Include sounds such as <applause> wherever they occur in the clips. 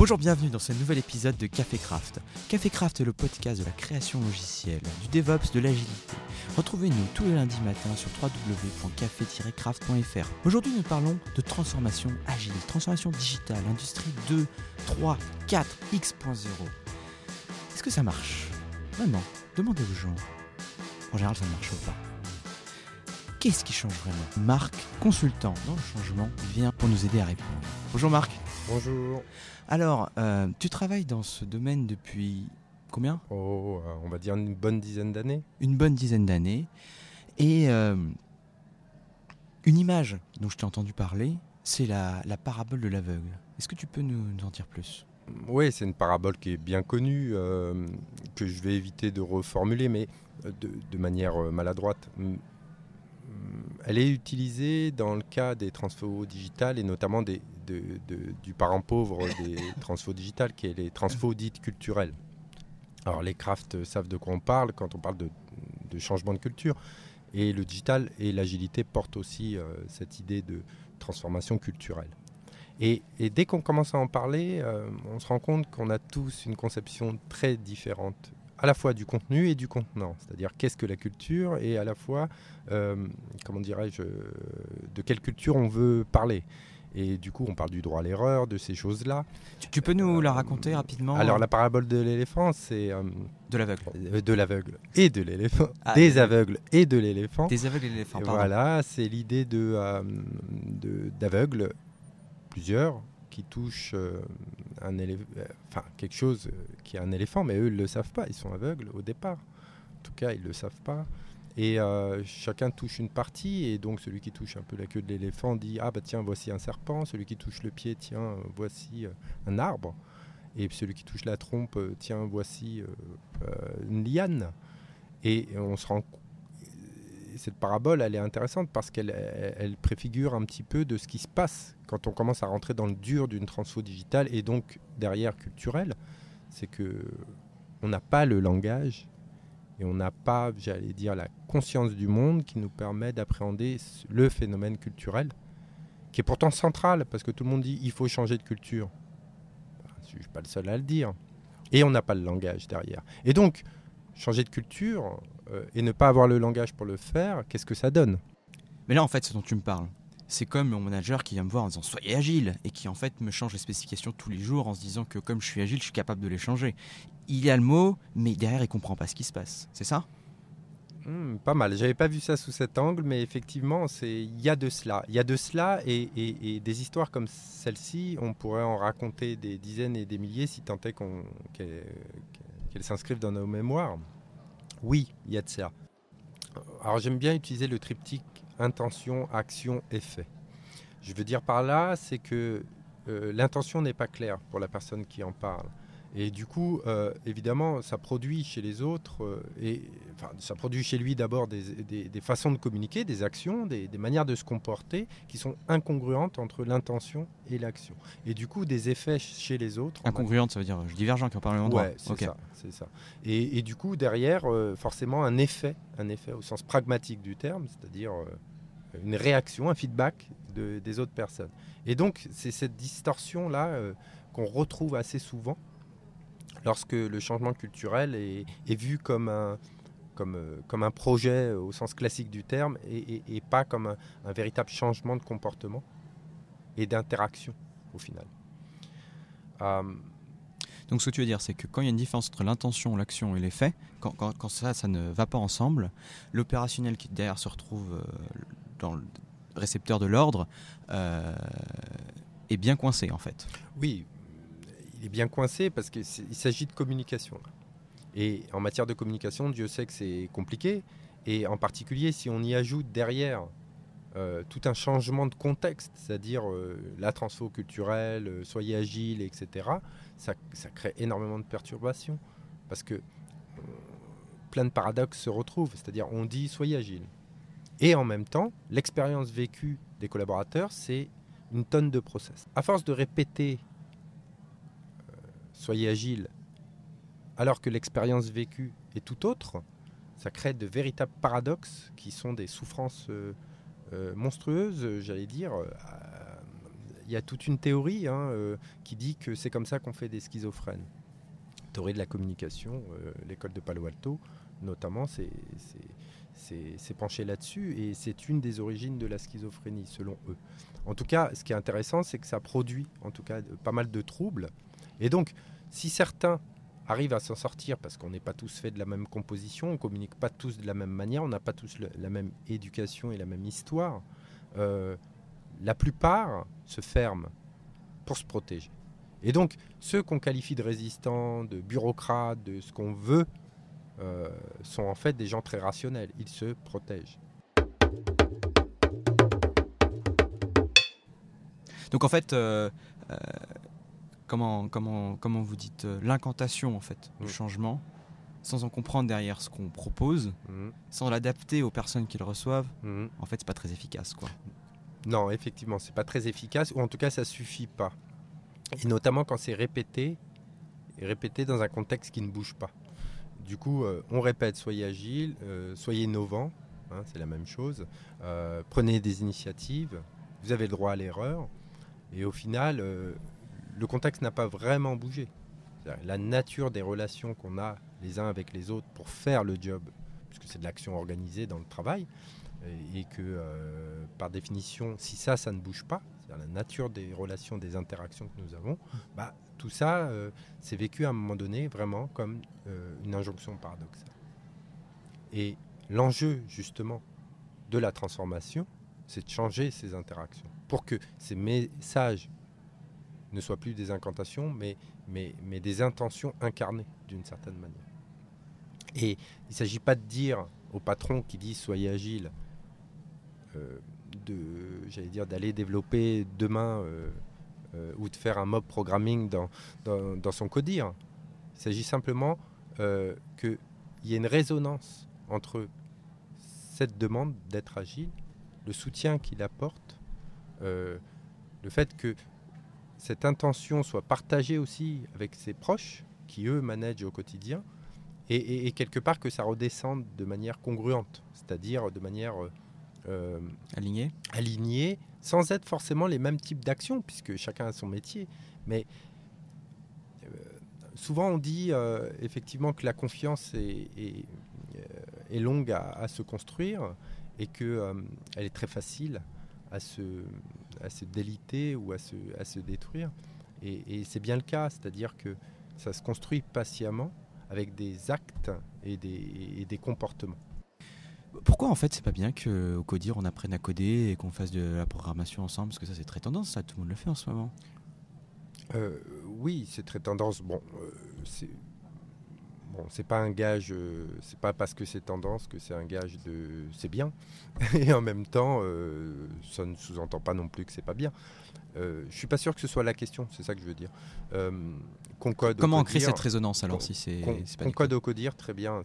Bonjour, bienvenue dans ce nouvel épisode de Café Craft. Café Craft est le podcast de la création logicielle, du DevOps, de l'agilité. Retrouvez-nous tous les lundis matins sur www.café-craft.fr. Aujourd'hui, nous parlons de transformation agile, transformation digitale, industrie 2, 3, 4, X.0. Est-ce que ça marche? Vraiment, demandez aux gens. En général, ça ne marche pas. Qu'est-ce qui change vraiment? Marc, consultant dans le changement, vient pour nous aider à répondre. Bonjour Marc. Bonjour. Alors, euh, tu travailles dans ce domaine depuis combien? Oh, euh, on va dire une bonne dizaine d'années. Une bonne dizaine d'années. Et euh, une image dont je t'ai entendu parler, c'est la, la parabole de l'aveugle. Est-ce que tu peux nous, nous en dire plus? Oui, c'est une parabole qui est bien connue, euh, que je vais éviter de reformuler, mais de, de manière maladroite. Elle est utilisée dans le cas des transfos digitales et notamment des, de- de- du parent pauvre des <laughs> transfos digitales, qui est les transfos dites culturelles. Alors les crafts savent de quoi on parle quand on parle de, de changement de culture. Et le digital et l'agilité portent aussi euh, cette idée de transformation culturelle. Et, et dès qu'on commence à en parler, euh, on se rend compte qu'on a tous une conception très différente, à la fois du contenu et du contenant. C'est-à-dire qu'est-ce que la culture et à la fois, euh, comment dirais-je, de quelle culture on veut parler. Et du coup, on parle du droit à l'erreur, de ces choses-là. tu, tu peux nous la raconter rapidement Alors la parabole de l'éléphant, c'est euh, De l'aveugle. euh, de l'aveugle et de l'éléphant, Ah, des aveugles et de l'éléphant. Des aveugles et l'éléphant, Et pardon. Voilà, c'est l'idée de, euh, de- d'aveugles, plusieurs, qui touchent un élé- enfin, quelque chose qui est un éléphant, mais eux ne le savent pas, ils sont aveugles au départ. En tout cas, ils ne le savent pas. Et euh, chacun touche une partie, et donc celui qui touche un peu la queue de l'éléphant dit Ah, bah tiens, voici un serpent. Celui qui touche le pied, tiens, euh, voici euh, un arbre. Et celui qui touche la trompe, tiens, voici une liane. Et on se rend cette parabole, elle est intéressante parce qu'elle elle, elle préfigure un petit peu de ce qui se passe quand on commence à rentrer dans le dur d'une transfo digitale et donc derrière culturelle. C'est que on n'a pas le langage et on n'a pas, j'allais dire, la conscience du monde qui nous permet d'appréhender le phénomène culturel, qui est pourtant central parce que tout le monde dit il faut changer de culture. Je ne suis pas le seul à le dire. Et on n'a pas le langage derrière. Et donc, changer de culture euh, et ne pas avoir le langage pour le faire, qu'est-ce que ça donne? Mais là, en fait, ce dont tu me parles, c'est comme mon manager qui vient me voir en disant soyez agile et qui en fait me change les spécifications tous les jours en se disant que comme je suis agile, je suis capable de les changer. Il y a le mot, mais derrière, il comprend pas ce qui se passe. C'est ça? Hmm, Pas mal. J'avais pas vu ça sous cet angle, mais effectivement, c'est il y a de cela. Il y a de cela et, des histoires comme celle-ci, on pourrait en raconter des dizaines et des milliers si tant est qu'elles s'inscrivent dans nos mémoires. Oui, il y a de ça. Alors j'aime bien utiliser le triptyque intention, action, effet. Je veux dire par là, c'est que euh, l'intention n'est pas claire pour la personne qui en parle. Et du coup, euh, évidemment, ça produit chez les autres, euh, et enfin, ça produit chez lui d'abord des, des- des façons de communiquer, des actions, des, des manières de se comporter qui sont incongruentes entre l'intention et l'action. Et du coup, des effets chez les autres. Incongruente, ça veut dire je divergent qui en parle endroit. Ouais, c'est ça, c'est ça. Et, et du coup, derrière, euh, forcément, un effet, un effet au sens pragmatique du terme, c'est-à-dire une réaction, un feedback de- des autres personnes. Et donc, c'est cette distorsion-là euh, qu'on retrouve assez souvent lorsque le changement culturel est, vu comme un, comme, euh, comme un projet au sens classique du terme et, pas comme un, véritable changement de comportement et d'interaction au final. Euh, Donc ce que tu veux dire, c'est que quand il y a une différence entre l'intention, l'action et l'effet, quand, quand- ça ne va pas ensemble, l'opérationnel qui derrière se retrouve euh, dans le récepteur de l'ordre euh, est bien coincé en fait. Oui, il est bien coincé parce qu'il s'agit de communication. Et en matière de communication, Dieu sait que c'est compliqué. Et en particulier, si on y ajoute derrière euh, tout un changement de contexte, c'est-à-dire euh, la transfo culturelle, soyez agile, etc., ça, ça crée énormément de perturbations. Parce que plein de paradoxes se retrouvent. C'est-à-dire, on dit soyez agile. Et en même temps, l'expérience vécue des collaborateurs, c'est une tonne de process. À force de répéter euh, soyez agile, alors que l'expérience vécue est tout autre, ça crée de véritables paradoxes qui sont des souffrances euh, euh, monstrueuses, j'allais dire. Euh, y a toute une théorie hein, qui dit que c'est comme ça qu'on fait des schizophrènes. Théorie de la communication, l'école de Palo Alto, notamment, c'est penché là-dessus et c'est une des origines de la schizophrénie, selon eux. En tout cas, ce qui est intéressant, c'est que ça produit en tout cas pas mal de troubles. Et donc, si certains arrivent à s'en sortir parce qu'on n'est pas tous faits de la même composition, on communique pas tous de la même manière, on n'a pas tous la même éducation et la même histoire, euh, la plupart se ferment pour se protéger. Et donc, ceux qu'on qualifie de résistants, de bureaucrates, de ce qu'on veut, euh, sont en fait des gens très rationnels. Ils se protègent. Donc en fait, euh, euh, comment, comment, comment vous dites l'incantation en fait, mm. changement, sans en comprendre derrière ce qu'on propose, mm. sans l'adapter aux personnes qui le reçoivent, mm. en fait c'est pas très efficace quoi. Non, effectivement, c'est pas très efficace, ou en tout cas, ça suffit pas. Et notamment quand c'est répété, et répété dans un contexte qui ne bouge pas. Du coup, euh, on répète, soyez agile, euh, soyez innovant, hein, c'est la même chose. Euh, prenez des initiatives, vous avez le droit à l'erreur. Et au final, le contexte n'a pas vraiment bougé. La nature des relations qu'on a les uns avec les autres pour faire le job, puisque c'est de l'action organisée dans le travail, et que par définition, si ça, ça ne bouge pas, c'est-à-dire la nature des relations, des interactions que nous avons, bah, tout ça, euh, c'est vécu à un moment donné vraiment comme euh, une injonction paradoxale. Et l'enjeu justement de la transformation, c'est de changer ces interactions pour que ces messages ne soient plus des incantations, mais, des intentions incarnées d'une certaine manière. Et il ne s'agit pas de dire au patron qui dit soyez agile, euh, j'allais dire, d'aller développer demain euh, euh, ou de faire un mob programming dans, dans, son codir. Il s'agit simplement qu'il y ait une résonance entre cette demande d'être agile, le soutien qu'il apporte, le fait que cette intention soit partagée aussi avec ses proches, qui eux managent au quotidien, et, quelque part que ça redescende de manière congruente, c'est-à-dire de manière euh, aligné alignés, sans être forcément les mêmes types d'actions, puisque chacun a son métier. Mais euh, souvent on dit euh, effectivement que la confiance est, est, longue à, se construire et qu'elle elle est très facile à se, à se déliter ou à se, à se détruire. Et, et c'est bien le cas, c'est-à-dire que ça se construit patiemment avec des actes et des, et des comportements. Pourquoi en fait c'est pas bien qu'au CODIR on apprenne à coder et qu'on fasse de la programmation ensemble? Parce que ça c'est très tendance, ça tout le monde le fait en ce moment. Euh, oui, c'est très tendance. Bon, euh, bon, c'est pas un gage, euh, c'est pas parce que c'est tendance que c'est un gage de c'est bien. <laughs> Et en même temps, ça ne sous-entend pas non plus que c'est pas bien. Euh, je suis pas sûr que ce soit la question, c'est ça que je veux dire. Euh, Comment créer cette résonance alors si c'est Concode au codir, très bien.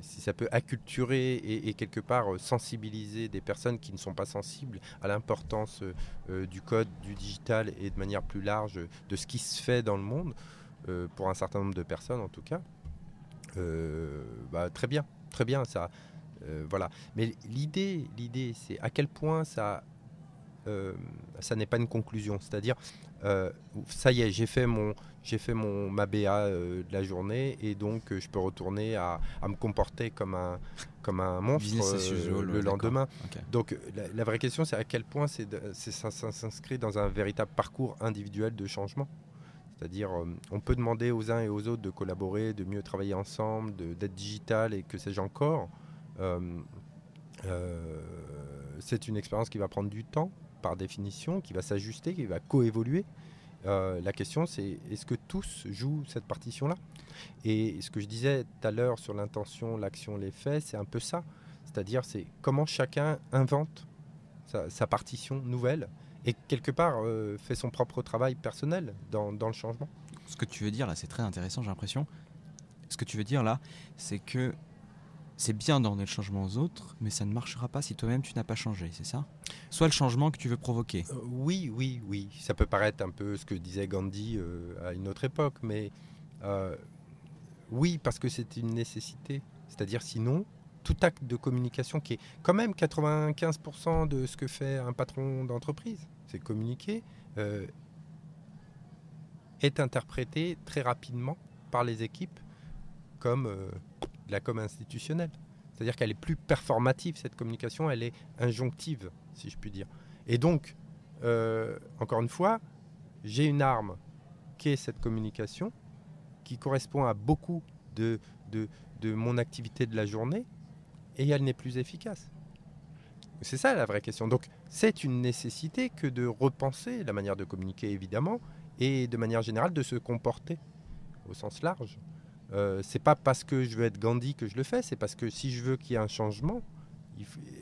si ça peut acculturer et, quelque part euh, sensibiliser des personnes qui ne sont pas sensibles à l'importance euh, du code, du digital et de manière plus large de ce qui se fait dans le monde, pour un certain nombre de personnes en tout cas, bah, très bien, très bien ça. voilà. Mais l'idée, l'idée, c'est à quel point ça euh, ça n'est pas une conclusion. C'est-à-dire, euh, ça y est, j'ai fait mon, j'ai fait mon ma BA euh, de la journée et donc je peux retourner à, me comporter comme un comme un monstre le lendemain. Donc la, vraie question, c'est à quel point c'est, ça, s'inscrit dans un véritable parcours individuel de changement. C'est-à-dire, on peut demander aux uns et aux autres de collaborer, de mieux travailler ensemble, d'être digital et que sais-je encore. c'est une expérience qui va prendre du temps, par définition, qui va s'ajuster, qui va coévoluer. Euh, la question, c'est est-ce que tous jouent cette partition-là? Et ce que je disais tout à l'heure sur l'intention, l'action, les faits, c'est un peu ça. C'est-à-dire, c'est comment chacun invente sa, partition nouvelle et quelque part euh, fait son propre travail personnel dans, dans le changement. Ce que tu veux dire là, c'est très intéressant, j'ai l'impression. Ce que tu veux dire là, c'est que c'est bien d'emmener le changement aux autres, mais ça ne marchera pas si toi-même tu n'as pas changé, c'est ça? Soit le changement que tu veux provoquer. Euh, oui, oui, oui. Ça peut paraître un peu ce que disait Gandhi euh, à une autre époque, mais oui, parce que c'est une nécessité. C'est-à-dire sinon, tout acte de communication qui est quand même 95% de ce que fait un patron d'entreprise, c'est communiquer, euh, est interprété très rapidement par les équipes comme euh, de la com institutionnelle. C'est-à-dire qu'elle est plus performative, cette communication, elle est injonctive, si je puis dire. Et donc, euh, encore une fois, j'ai une arme qui est cette communication, qui correspond à beaucoup de, de, de mon activité de la journée, et elle n'est plus efficace. C'est ça la vraie question. Donc c'est une nécessité que de repenser la manière de communiquer, évidemment, et de manière générale de se comporter au sens large. Euh, c'est pas parce que je veux être Gandhi que je le fais, c'est parce que si je veux qu'il y ait un changement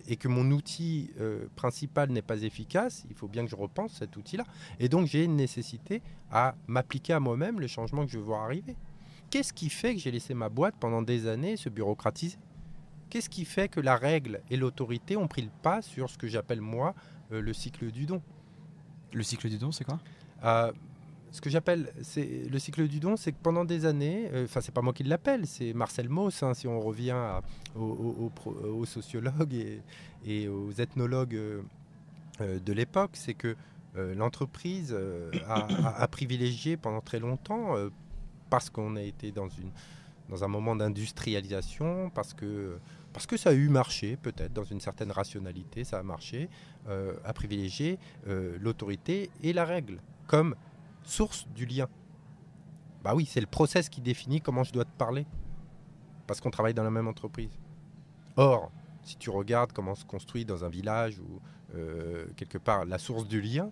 et que mon outil euh, principal n'est pas efficace, il faut bien que je repense cet outil-là. Et donc j'ai une nécessité à m'appliquer à moi-même le changement que je veux voir arriver. Qu'est-ce qui fait que j'ai laissé ma boîte pendant des années se bureaucratiser? Qu'est-ce qui fait que la règle et l'autorité ont pris le pas sur ce que j'appelle moi euh, le cycle du don? Le cycle du don, c'est quoi? Euh, ce que j'appelle le cycle du don, c'est que pendant des années, euh, enfin c'est pas moi qui l'appelle, c'est Marcel Mauss, hein, si on revient aux, sociologues et, aux ethnologues de l'époque, c'est que l'entreprise a, privilégié pendant très longtemps, parce qu'on a été dans, une, dans un moment d'industrialisation, parce que, parce que ça a eu marché, peut-être, dans une certaine rationalité, ça a marché, euh, à privilégier euh, l'autorité et la règle comme source du lien. Bah oui, c'est le process qui définit comment je dois te parler, parce qu'on travaille dans la même entreprise. Or, si tu regardes comment se construit dans un village ou euh, quelque part la source du lien,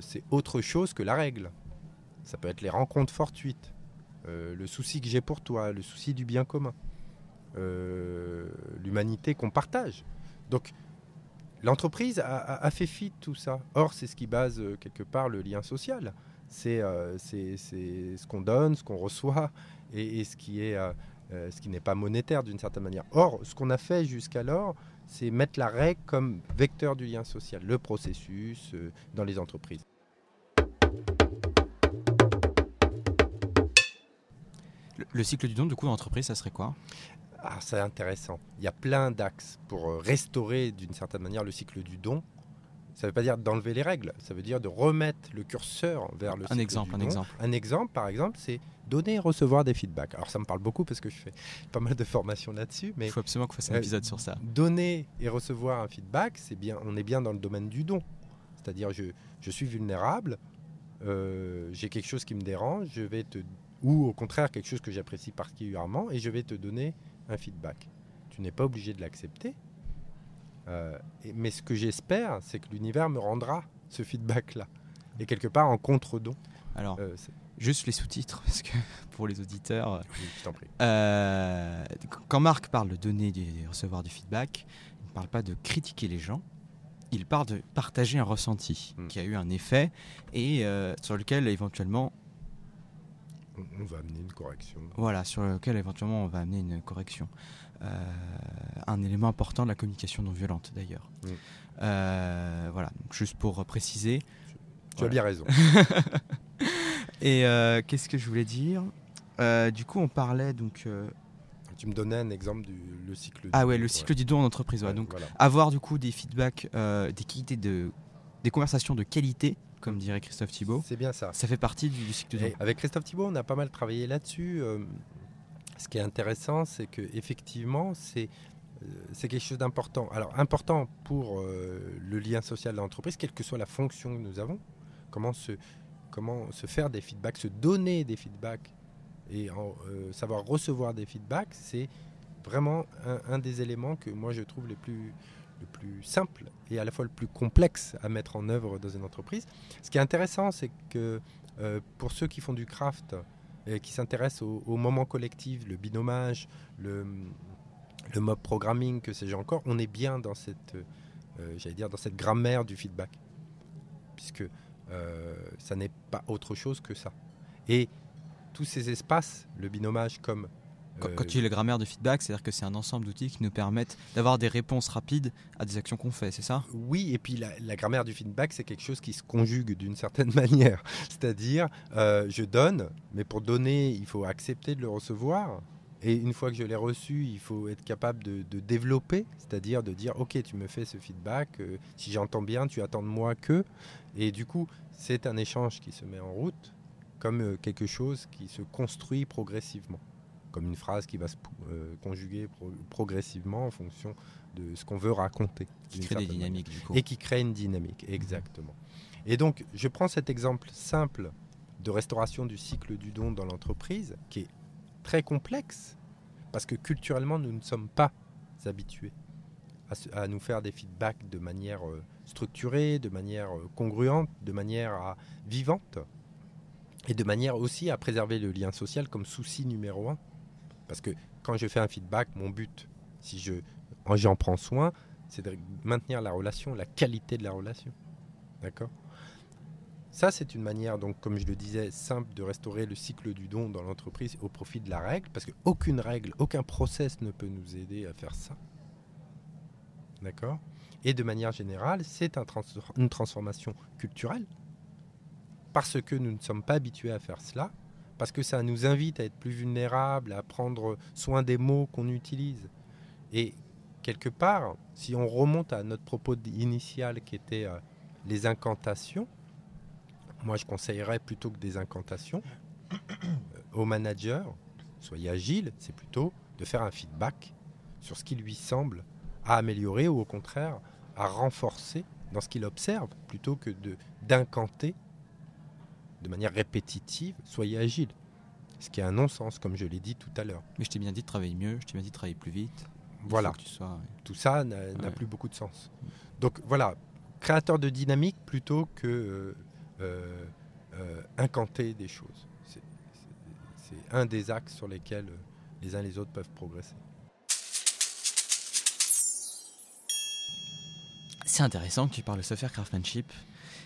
c'est autre chose que la règle. Ça peut être les rencontres fortuites, euh, le souci que j'ai pour toi, le souci du bien commun, euh, l'humanité qu'on partage. Donc, l'entreprise a, fait fi de tout ça. Or, c'est ce qui base euh, quelque part le lien social. C'est ce qu'on donne, ce qu'on reçoit et, ce qui ce qui n'est pas monétaire d'une certaine manière. Or, ce qu'on a fait jusqu'alors, c'est mettre la règle comme vecteur du lien social, le processus dans les entreprises. Le, cycle du don, du coup, d'entreprise, ça serait quoi ah, C'est intéressant. Il y a plein d'axes pour euh, restaurer d'une certaine manière le cycle du don. Ça ne veut pas dire d'enlever les règles, ça veut dire de remettre le curseur vers le un exemple, un exemple. Un exemple, par exemple, c'est donner et recevoir des feedbacks. Alors ça me parle beaucoup parce que je fais pas mal de formations là-dessus. Mais il faut absolument qu'on fasse un euh, épisode sur ça. Donner et recevoir un feedback, c'est bien. On est bien dans le domaine du don. C'est-à-dire, je, je suis vulnérable, euh, j'ai quelque chose qui me dérange, je vais te ou au contraire quelque chose que j'apprécie particulièrement et je vais te donner un feedback. Tu n'es pas obligé de l'accepter, euh, mais ce que j'espère, c'est que l'univers me rendra ce feedback-là, et quelque part en contre-don. Alors, euh, juste les sous-titres, <laughs> parce que pour les auditeurs, je t'en prie. Euh, quand Marc parle de donner et recevoir du feedback, il ne parle pas de critiquer les gens, il parle de partager un ressenti hmm. qui a eu un effet et sur lequel éventuellement on va amener une correction. Voilà, sur lequel éventuellement on va amener une correction. Euh, un élément important de la communication non violente d'ailleurs. Mm. Euh, voilà, juste pour préciser. Tu as bien raison. <laughs> Et euh, qu'est-ce que je voulais dire? Du coup, on parlait donc. Tu me donnais un exemple du le cycle. Ah ouais, le cycle du don en entreprise. donc avoir du coup des feedbacks, des qualités de, des conversations de qualité comme dirait Christophe Thibault. C'est bien ça. Ça fait partie du, cycle de Avec Christophe Thibault, on a pas mal travaillé là-dessus. Euh, ce qui est intéressant, c'est que effectivement, c'est euh, c'est quelque chose d'important. Alors important pour euh, le lien social de l'entreprise, quelle que soit la fonction que nous avons. Comment se comment se faire des feedbacks, se donner des feedbacks et savoir recevoir des feedbacks, c'est vraiment un, des éléments que moi je trouve les plus le plus simple et à la fois le plus complexe à mettre en œuvre dans une entreprise. Ce qui est intéressant, c'est que euh, pour ceux qui font du craft et qui s'intéressent au, moment collectif, le binomage, le, le mob programming, que sais-je encore, on est bien dans cette, euh, j'allais dire, dans cette grammaire du feedback, puisque euh, ça n'est pas autre chose que ça. Et tous ces espaces, le binomage comme quand, tu dis la grammaire de feedback, c'est-à-dire que c'est un ensemble d'outils qui nous permettent d'avoir des réponses rapides à des actions qu'on fait, c'est ça? Oui, et puis la, grammaire du feedback, c'est quelque chose qui se conjugue d'une certaine <laughs> manière. C'est-à-dire, euh, je donne, mais pour donner, il faut accepter de le recevoir. Et une fois que je l'ai reçu, il faut être capable de, de développer, c'est-à-dire de dire, ok, tu me fais ce feedback, euh, si j'entends bien, tu attends de moi que. Et du coup, c'est un échange qui se met en route comme euh, quelque chose qui se construit progressivement, comme une phrase qui va se euh, conjuguer pro- progressivement en fonction de ce qu'on veut raconter. Qui crée des dynamiques, du coup. Et qui crée une dynamique, exactement. Et donc, je prends cet exemple simple de restauration du cycle du don dans l'entreprise, qui est très complexe, parce que culturellement, nous ne sommes pas habitués à nous faire des feedbacks de manière euh, structurée, de manière euh, congruente, de manière à- vivante, et de manière aussi à préserver le lien social comme souci numéro un. Parce que quand je fais un feedback, mon but, si je, j'en prends soin, c'est de maintenir la relation, la qualité de la relation. D'accord? Ça, c'est une manière, donc, comme je le disais, simple de restaurer le cycle du don dans l'entreprise au profit de la règle, parce qu'aucune règle, aucun process ne peut nous aider à faire ça. D'accord? Et de manière générale, c'est une transformation culturelle, parce que nous ne sommes pas habitués à faire cela, parce que ça nous invite à être plus vulnérables, à prendre soin des mots qu'on utilise. Et quelque part, si on remonte à notre propos initial qui était euh, les incantations, moi je conseillerais plutôt que des incantations euh, aux managers, soyez agile, c'est plutôt de faire un feedback sur ce qui lui semble à améliorer ou au contraire à renforcer dans ce qu'il observe plutôt que d'incanter de manière répétitive, soyez agile. Ce qui est un non-sens, comme je l'ai dit tout à l'heure. Mais je t'ai bien dit de travailler mieux, je t'ai bien dit de travailler plus vite. Il Voilà. tu sois. tout ça n'a Ouais. plus beaucoup de sens. Donc voilà, créateur de dynamique plutôt que euh, euh, euh, incanter des choses. C'est- un des axes sur lesquels euh, les uns et les autres peuvent progresser. C'est intéressant que tu parles de software craftsmanship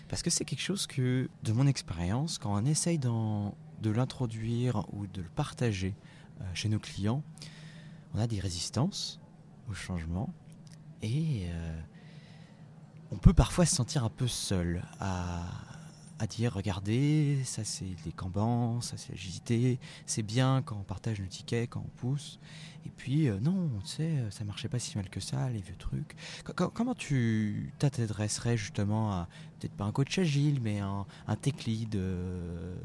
parce que c'est quelque chose que, de mon expérience, quand on essaye de l'introduire ou de le partager euh, chez nos clients, on a des résistances au changement et euh, on peut parfois se sentir un peu seul à, à dire regardez, ça c'est les Kanban, ça c'est l'agilité, c'est bien quand on partage nos tickets, quand on pousse. Et puis euh, non, tu sais, ça marchait pas si mal que ça, les vieux trucs. Co- co- Comment tu t'adresserais justement à, peut-être pas un coach agile, mais un, un tech lead euh,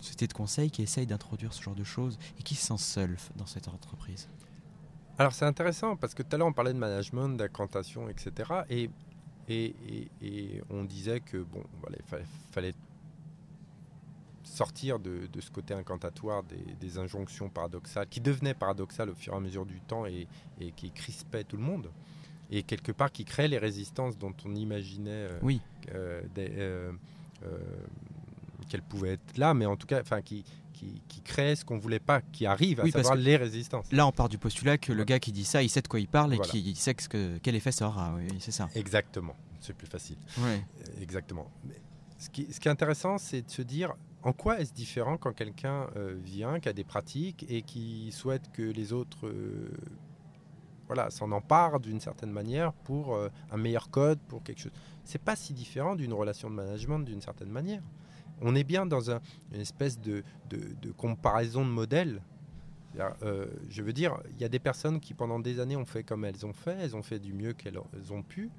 société de conseil qui essaye d'introduire ce genre de choses et qui se sent seul dans cette entreprise? Alors c'est intéressant parce que tout à l'heure on parlait de management, d'incantation, etc. Et, et, et- et on disait que bon, voilà, il fallait, fallait sortir de, de ce côté incantatoire des, des injonctions paradoxales qui devenaient paradoxales au fur et à mesure du temps et, et qui crispaient tout le monde. Et quelque part qui créaient les résistances dont on imaginait euh, Oui, euh, euh, qu'elles pouvaient être là, mais en tout cas, enfin, qui, qui, qui créaient ce qu'on voulait pas, qui arrive, à Oui, savoir les résistances. là on part du postulat que le gars qui dit ça, il sait de quoi il parle et Voilà. qu'il sait ce que, quel effet ça aura. Oui, c'est ça. Exactement, c'est plus facile. Ouais. Euh, Exactement. Mais ce, qui, ce qui est intéressant, c'est de se dire en quoi est-ce différent quand quelqu'un euh, vient, qui a des pratiques et qui souhaite que les autres euh, voilà, s'en emparent d'une certaine manière pour euh, un meilleur code, pour quelque chose. C'est pas si différent d'une relation de management d'une certaine manière. On est bien dans un- une espèce de, comparaison de modèles. Euh, je veux dire, il y a des personnes qui pendant des années ont fait comme elles ont fait, elles ont fait du mieux qu'elles elles ont pu,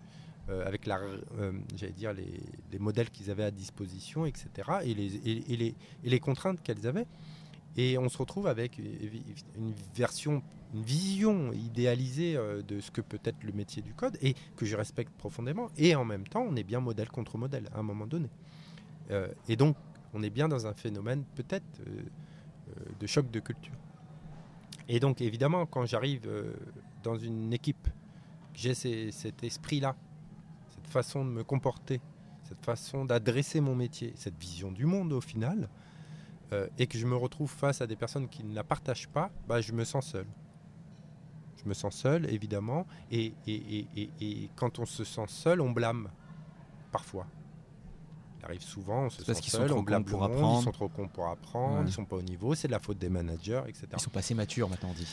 euh, avec euh, dire les, les modèles qu'ils avaient à disposition, etc. Et les, et, les, contraintes qu'elles avaient. Et on se retrouve avec une version, une vision idéalisée de ce que peut être le métier du code et que je respecte profondément. Et en même temps, on est bien modèle contre modèle à un moment donné. Euh, et donc, on est bien dans un phénomène peut-être euh, euh, de choc de culture. Et donc, évidemment, quand j'arrive dans une équipe, j'ai cet esprit-là, cette façon de me comporter, cette façon d'adresser mon métier, cette vision du monde au final, et que je me retrouve face à des personnes qui ne la partagent pas, bah, je me sens seul. Je me sens seul, évidemment, et quand on se sent seul, on blâme, parfois. Arrive souvent, on se C'est parce sent qu'ils sont trop cons pour monde, apprendre. ils sont trop cons pour apprendre, Ouais. ils sont pas au niveau, c'est de la faute des managers, etc. Ils sont pas assez matures maintenant, on dit.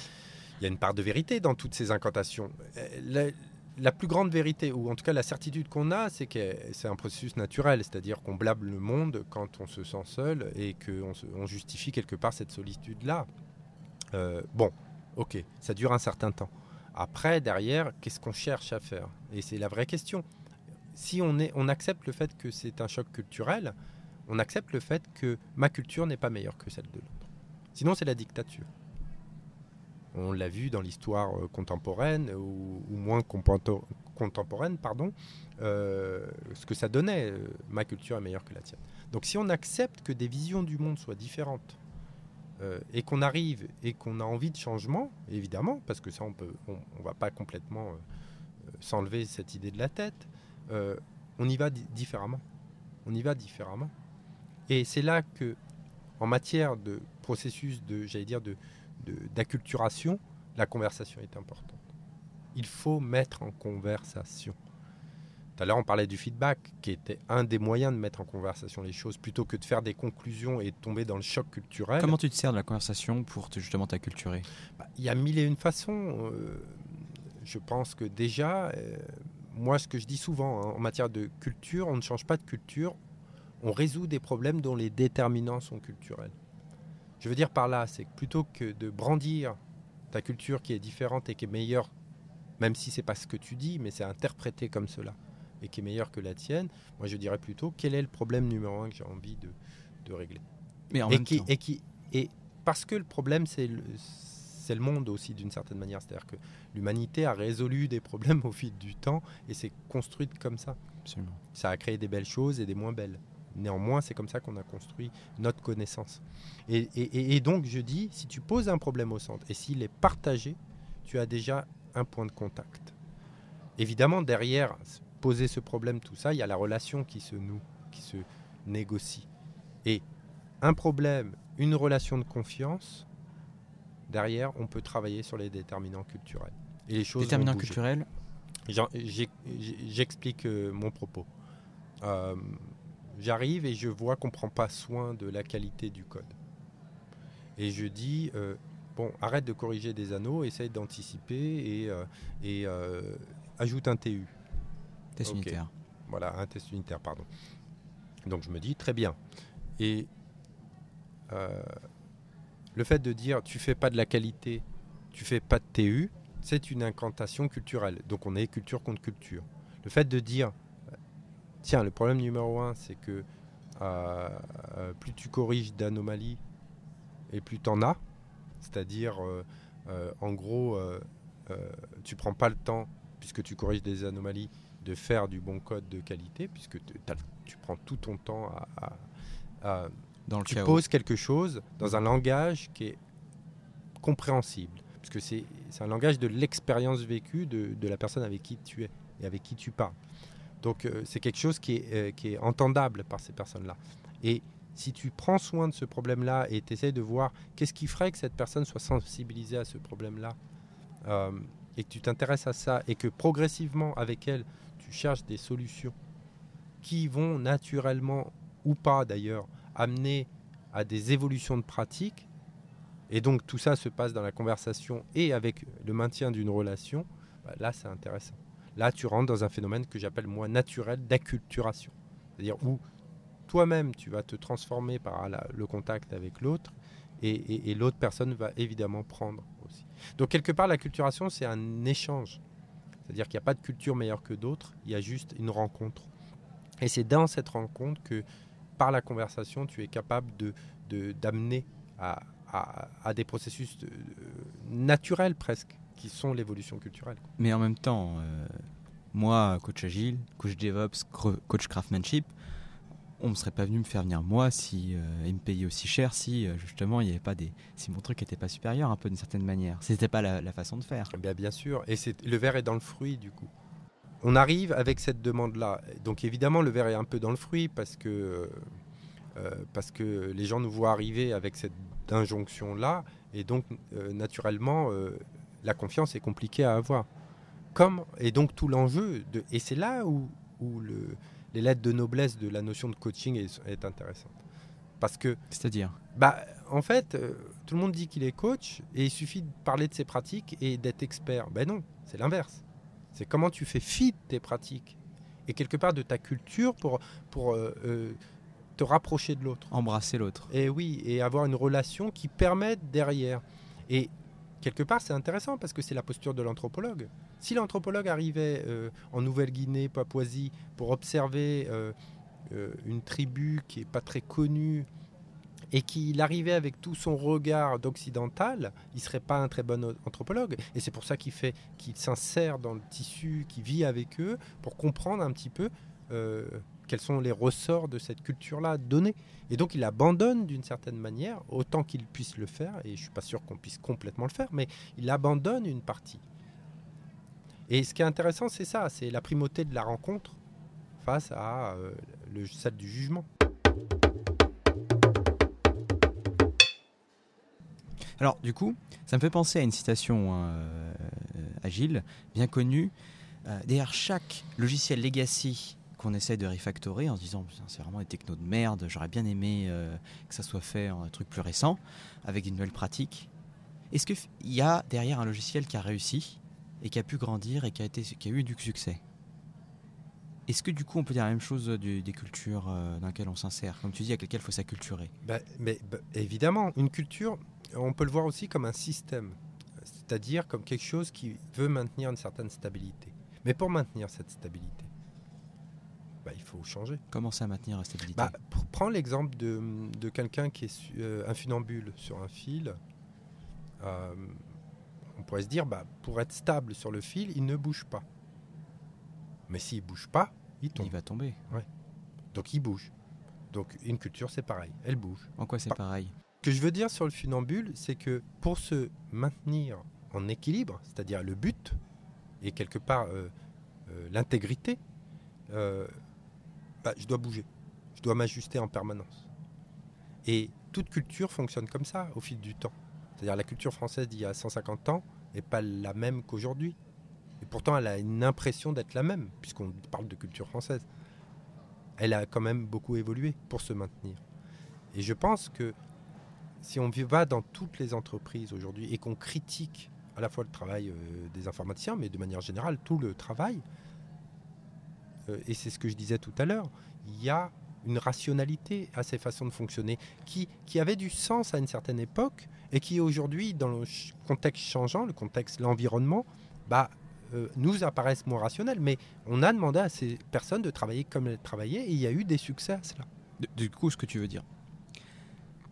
Il y a une part de vérité dans toutes ces incantations. Euh, La, la plus grande vérité, ou en tout cas la certitude qu'on a, c'est que c'est un processus naturel, c'est-à-dire qu'on blâme le monde quand on se sent seul et qu'on on justifie quelque part cette solitude-là. Euh, bon, ok, ça dure un certain temps. Après, derrière, qu'est-ce qu'on cherche à faire? Et c'est la vraie question. Si on, est, on accepte le fait que c'est un choc culturel, on accepte le fait que ma culture n'est pas meilleure que celle de l'autre. Sinon, c'est la dictature. On l'a vu dans l'histoire euh, contemporaine ou, ou moins contemporaine, pardon, euh, ce que ça donnait. euh, ma culture est meilleure que la tienne. Donc, si on accepte que des visions du monde soient différentes euh, et qu'on arrive et qu'on a envie de changement, évidemment, parce que ça, on on va pas complètement euh, euh, s'enlever cette idée de la tête. Euh, on y va di- différemment. On y va différemment. Et c'est là que, en matière de processus de, j'allais dire, de, de- d'acculturation, la conversation est importante. Il faut mettre en conversation. Tout à l'heure, on parlait du feedback, qui était un des moyens de mettre en conversation les choses, plutôt que de faire des conclusions et de tomber dans le choc culturel. Comment tu te sers de la conversation pour te, justement t'acculturer? Bah, Il y a mille et une façons. euh, je pense que déjà, euh, moi, ce que je dis souvent hein, en matière de culture, on ne change pas de culture, on résout des problèmes dont les déterminants sont culturels. Je veux dire par là, c'est que plutôt que de brandir ta culture qui est différente et qui est meilleure, même si c'est pas ce que tu dis, mais c'est interprété comme cela et qui est meilleure que la tienne, moi je dirais plutôt quel est le problème numéro un que j'ai envie de, de régler? Mais en et même qui, temps, et qui et parce que le problème c'est le, c'est le monde aussi d'une certaine manière. C'est-à-dire que l'humanité a résolu des problèmes <laughs> au fil du temps et s'est construite comme ça. Absolument. ça a créé des belles choses et des moins belles. Néanmoins c'est comme ça qu'on a construit notre connaissance. Et, et- et- et donc je dis si tu poses un problème au centre et s'il est partagé tu as déjà un point de contact. Évidemment derrière poser ce problème tout ça il y a la relation qui se noue qui se négocie. Et un problème une relation de confiance derrière on peut travailler sur les déterminants culturels et les choses vont Déterminant bouger. culturel, J'en- j'ai- j'ai- J'explique euh, mon propos. Euh, J'arrive et je vois qu'on prend pas soin de la qualité du code. Et je dis, euh, bon, arrête de corriger des anneaux, essaye d'anticiper et, euh, et ajoute un TU. test unitaire. Voilà, un test unitaire, pardon. Donc je me dis, très bien. Et euh, le fait de dire, tu fais pas de la qualité, tu fais pas de TU, c'est une incantation culturelle. Donc on est culture contre culture. Le fait de dire, euh, tiens, le problème numéro un, c'est que euh, euh, plus tu corriges d'anomalies et plus tu en as, c'est-à-dire, en gros, tu prends pas le temps, puisque tu corriges des anomalies, de faire du bon code de qualité, puisque tu prends tout ton temps à Dans le tu chaos. poses quelque chose dans un langage qui est compréhensible. Parce que c'est un langage de l'expérience vécue de, de la personne avec qui tu es et avec qui tu parles. Donc euh, c'est quelque chose qui est, euh, qui est entendable par ces personnes-là. Et si tu prends soin de ce problème-là et tu essaies de voir qu'est-ce qui ferait que cette personne soit sensibilisée à ce problème-là, euh, et que tu t'intéresses à ça, et que progressivement avec elle, tu cherches des solutions qui vont naturellement, ou pas d'ailleurs, amener à des évolutions de pratiques, et donc tout ça se passe dans la conversation et avec le maintien d'une relation, bah, là c'est intéressant. Là tu rentres dans un phénomène que j'appelle moi naturel d'acculturation. C'est-à-dire où toi-même tu vas te transformer par le contact avec l'autre et- et l'autre personne va évidemment prendre aussi. Donc quelque part l'acculturation c'est un échange. C'est-à-dire qu'il n'y a pas de culture meilleure que d'autres, il y a juste une rencontre. Et c'est dans cette rencontre que par la conversation tu es capable de d'amener à, à- à des processus de- naturels presque, qui sont l'évolution culturelle. Mais en même temps, euh, moi, coach agile, coach DevOps, coach craftsmanship, on ne serait pas venu me faire venir moi si euh, et me payer aussi cher si euh, justement il n'y avait pas des si mon truc n'était pas supérieur un peu d'une certaine manière. C'était pas la, la façon de faire. Eh Bien, bien sûr, et c'est le verre est dans le fruit du coup. On arrive avec cette demande-là. Donc évidemment, le verre est un peu dans le fruit parce que, euh, euh, parce que les gens nous voient arriver avec cette injonction-là, et donc euh, naturellement, euh, la confiance est compliquée à avoir. Comme, et donc tout l'enjeu, de, et c'est là où, où le, les lettres de noblesse de la notion de coaching est, est intéressante. Parce que C'est-à-dire? Bah, en fait, tout le monde dit qu'il est coach et il suffit de parler de ses pratiques et d'être expert. Ben non, c'est l'inverse. C'est comment tu fais fi de tes pratiques et quelque part de ta culture pour, pour euh, euh, te rapprocher de l'autre. embrasser l'autre. Et oui, et avoir une relation qui permette derrière. Et quelque part, c'est intéressant parce que c'est la posture de l'anthropologue. Si l'anthropologue arrivait euh, en Nouvelle-Guinée, Papouasie, pour observer une tribu qui n'est pas très connue et qu'il arrivait avec tout son regard d'occidental, il serait pas un très bon anthropologue. Et c'est pour ça qu'il fait, qu'il s'insère dans le tissu, qu'il vit avec eux, pour comprendre un petit peu quels sont les ressorts de cette culture-là donnée. Et donc il abandonne d'une certaine manière, autant qu'il puisse le faire, et je ne suis pas sûr qu'on puisse complètement le faire, mais il abandonne une partie. Et ce qui est intéressant, c'est ça, c'est la primauté de la rencontre face à euh, le, celle du jugement. Alors du coup, ça me fait penser à une citation euh, agile, bien connue. Euh, derrière chaque logiciel legacy qu'on essaie de refactorer en se disant c'est vraiment des technos de merde, j'aurais bien aimé euh, que ça soit fait en un truc plus récent, avec une nouvelle pratique. Est-ce qu'il y a derrière un logiciel qui a réussi et qui a pu grandir et qui a, été, qui a eu du succès? Est-ce que du coup on peut dire la même chose des cultures euh, dans lesquelles on s'insère, comme tu dis, avec lesquelles il faut s'acculturer bah, mais, bah, Évidemment, une culture, on peut le voir aussi comme un système, c'est-à-dire comme quelque chose qui veut maintenir une certaine stabilité. Mais pour maintenir cette stabilité, bah, il faut changer. Comment ça maintenir la stabilité? Bah, Prends l'exemple de, de quelqu'un qui est euh, un funambule sur un fil. Euh, on pourrait se dire, bah, pour être stable sur le fil, il ne bouge pas. Mais s'il ne bouge pas, il tombe. Il va tomber. Ouais. Donc il bouge. Donc une culture, c'est pareil, elle bouge. En quoi c'est pareil? Ce que je veux dire sur le funambule, c'est que pour se maintenir en équilibre, c'est-à-dire le but, et quelque part euh, l'intégrité, bah, je dois bouger. Je dois m'ajuster en permanence. Et toute culture fonctionne comme ça au fil du temps. C'est-à-dire la culture française d'il y a 150 ans n'est pas la même qu'aujourd'hui. Et pourtant, elle a une impression d'être la même, puisqu'on parle de culture française. Elle a quand même beaucoup évolué pour se maintenir. Et je pense que si on va dans toutes les entreprises aujourd'hui et qu'on critique à la fois le travail euh, des informaticiens, mais de manière générale tout le travail, euh, et c'est ce que je disais tout à l'heure, il y a une rationalité à ces façons de fonctionner qui, qui avait du sens à une certaine époque et qui aujourd'hui, dans le contexte changeant, le contexte, l'environnement, bah, euh, nous apparaissent moins rationnels. Mais on a demandé à ces personnes de travailler comme elles travaillaient et il y a eu des succès à cela. Du coup, ce que tu veux dire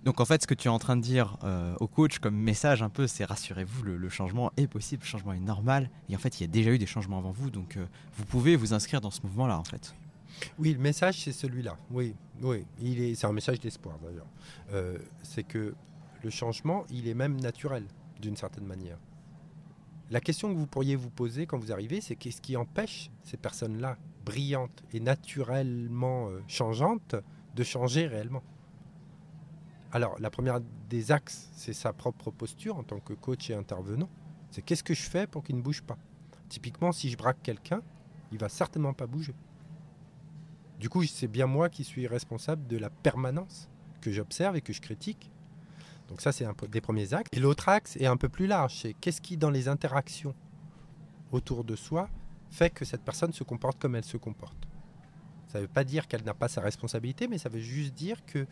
donc en fait, ce que tu es en train de dire euh, au coach comme message un peu, c'est rassurez-vous, le, changement est possible, le changement est normal. Et en fait, il y a déjà eu des changements avant vous, donc euh, vous pouvez vous inscrire dans ce mouvement-là, en fait. Oui, le message c'est celui-là. Oui, oui, il est, c'est un message d'espoir d'ailleurs. Euh, c'est que le changement, il est même naturel d'une certaine manière. La question que vous pourriez vous poser quand vous arrivez, c'est qu'est-ce qui empêche ces personnes-là, brillantes et naturellement changeantes, de changer réellement? Alors, la première des axes, c'est sa propre posture en tant que coach et intervenant. C'est qu'est-ce que je fais pour qu'il ne bouge pas? Typiquement, si je braque quelqu'un, il va certainement pas bouger. Du coup, c'est bien moi qui suis responsable de la permanence que j'observe et que je critique. Donc ça, c'est un des premiers axes. Et l'autre axe est un peu plus large. C'est qu'est-ce qui, dans les interactions autour de soi, fait que cette personne se comporte comme elle se comporte. Ça ne veut pas dire qu'elle n'a pas sa responsabilité, mais ça veut juste dire que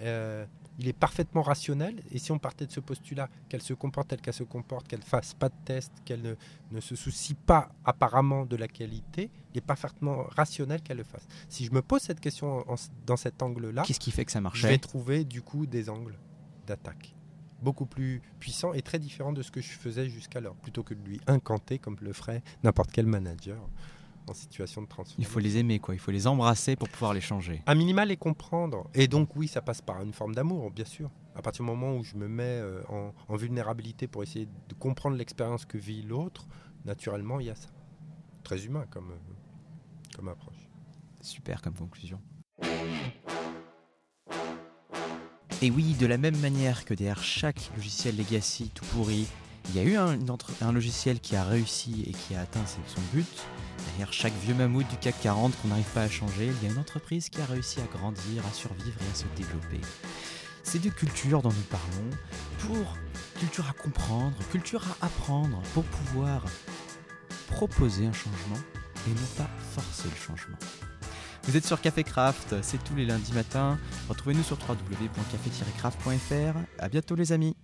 euh, il est parfaitement rationnel. Et si on partait de ce postulat, qu'elle se comporte telle qu'elle se comporte, qu'elle fasse pas de test, qu'elle ne, se soucie pas apparemment de la qualité, il est parfaitement rationnel qu'elle le fasse. Si je me pose cette question dans cet angle-là, qu'est-ce qui fait que ça marche? Je vais trouver du coup des angles d'attaque beaucoup plus puissants et très différents de ce que je faisais jusqu'alors, plutôt que de lui incanter comme le ferait n'importe quel manager en situation de transformation. Il faut les aimer, quoi. Il faut les embrasser pour pouvoir les changer. À minima, les comprendre. Et donc, oui, ça passe par une forme d'amour, bien sûr. À partir du moment où je me mets euh, en, vulnérabilité pour essayer de comprendre l'expérience que vit l'autre, naturellement, il y a ça. Très humain comme, euh, comme approche. Super comme conclusion. Et oui, de la même manière que derrière chaque logiciel legacy tout pourri, il y a eu un, un logiciel qui a réussi et qui a atteint son but, Derrière chaque vieux mammouth du CAC 40 qu'on n'arrive pas à changer, il y a une entreprise qui a réussi à grandir, à survivre et à se développer. C'est de culture dont nous parlons, pour culture à comprendre, culture à apprendre, pour pouvoir proposer un changement et non pas forcer le changement. Vous êtes sur Café Craft, c'est tous les lundis matins. Retrouvez-nous sur www.café-craft.fr. À bientôt les amis.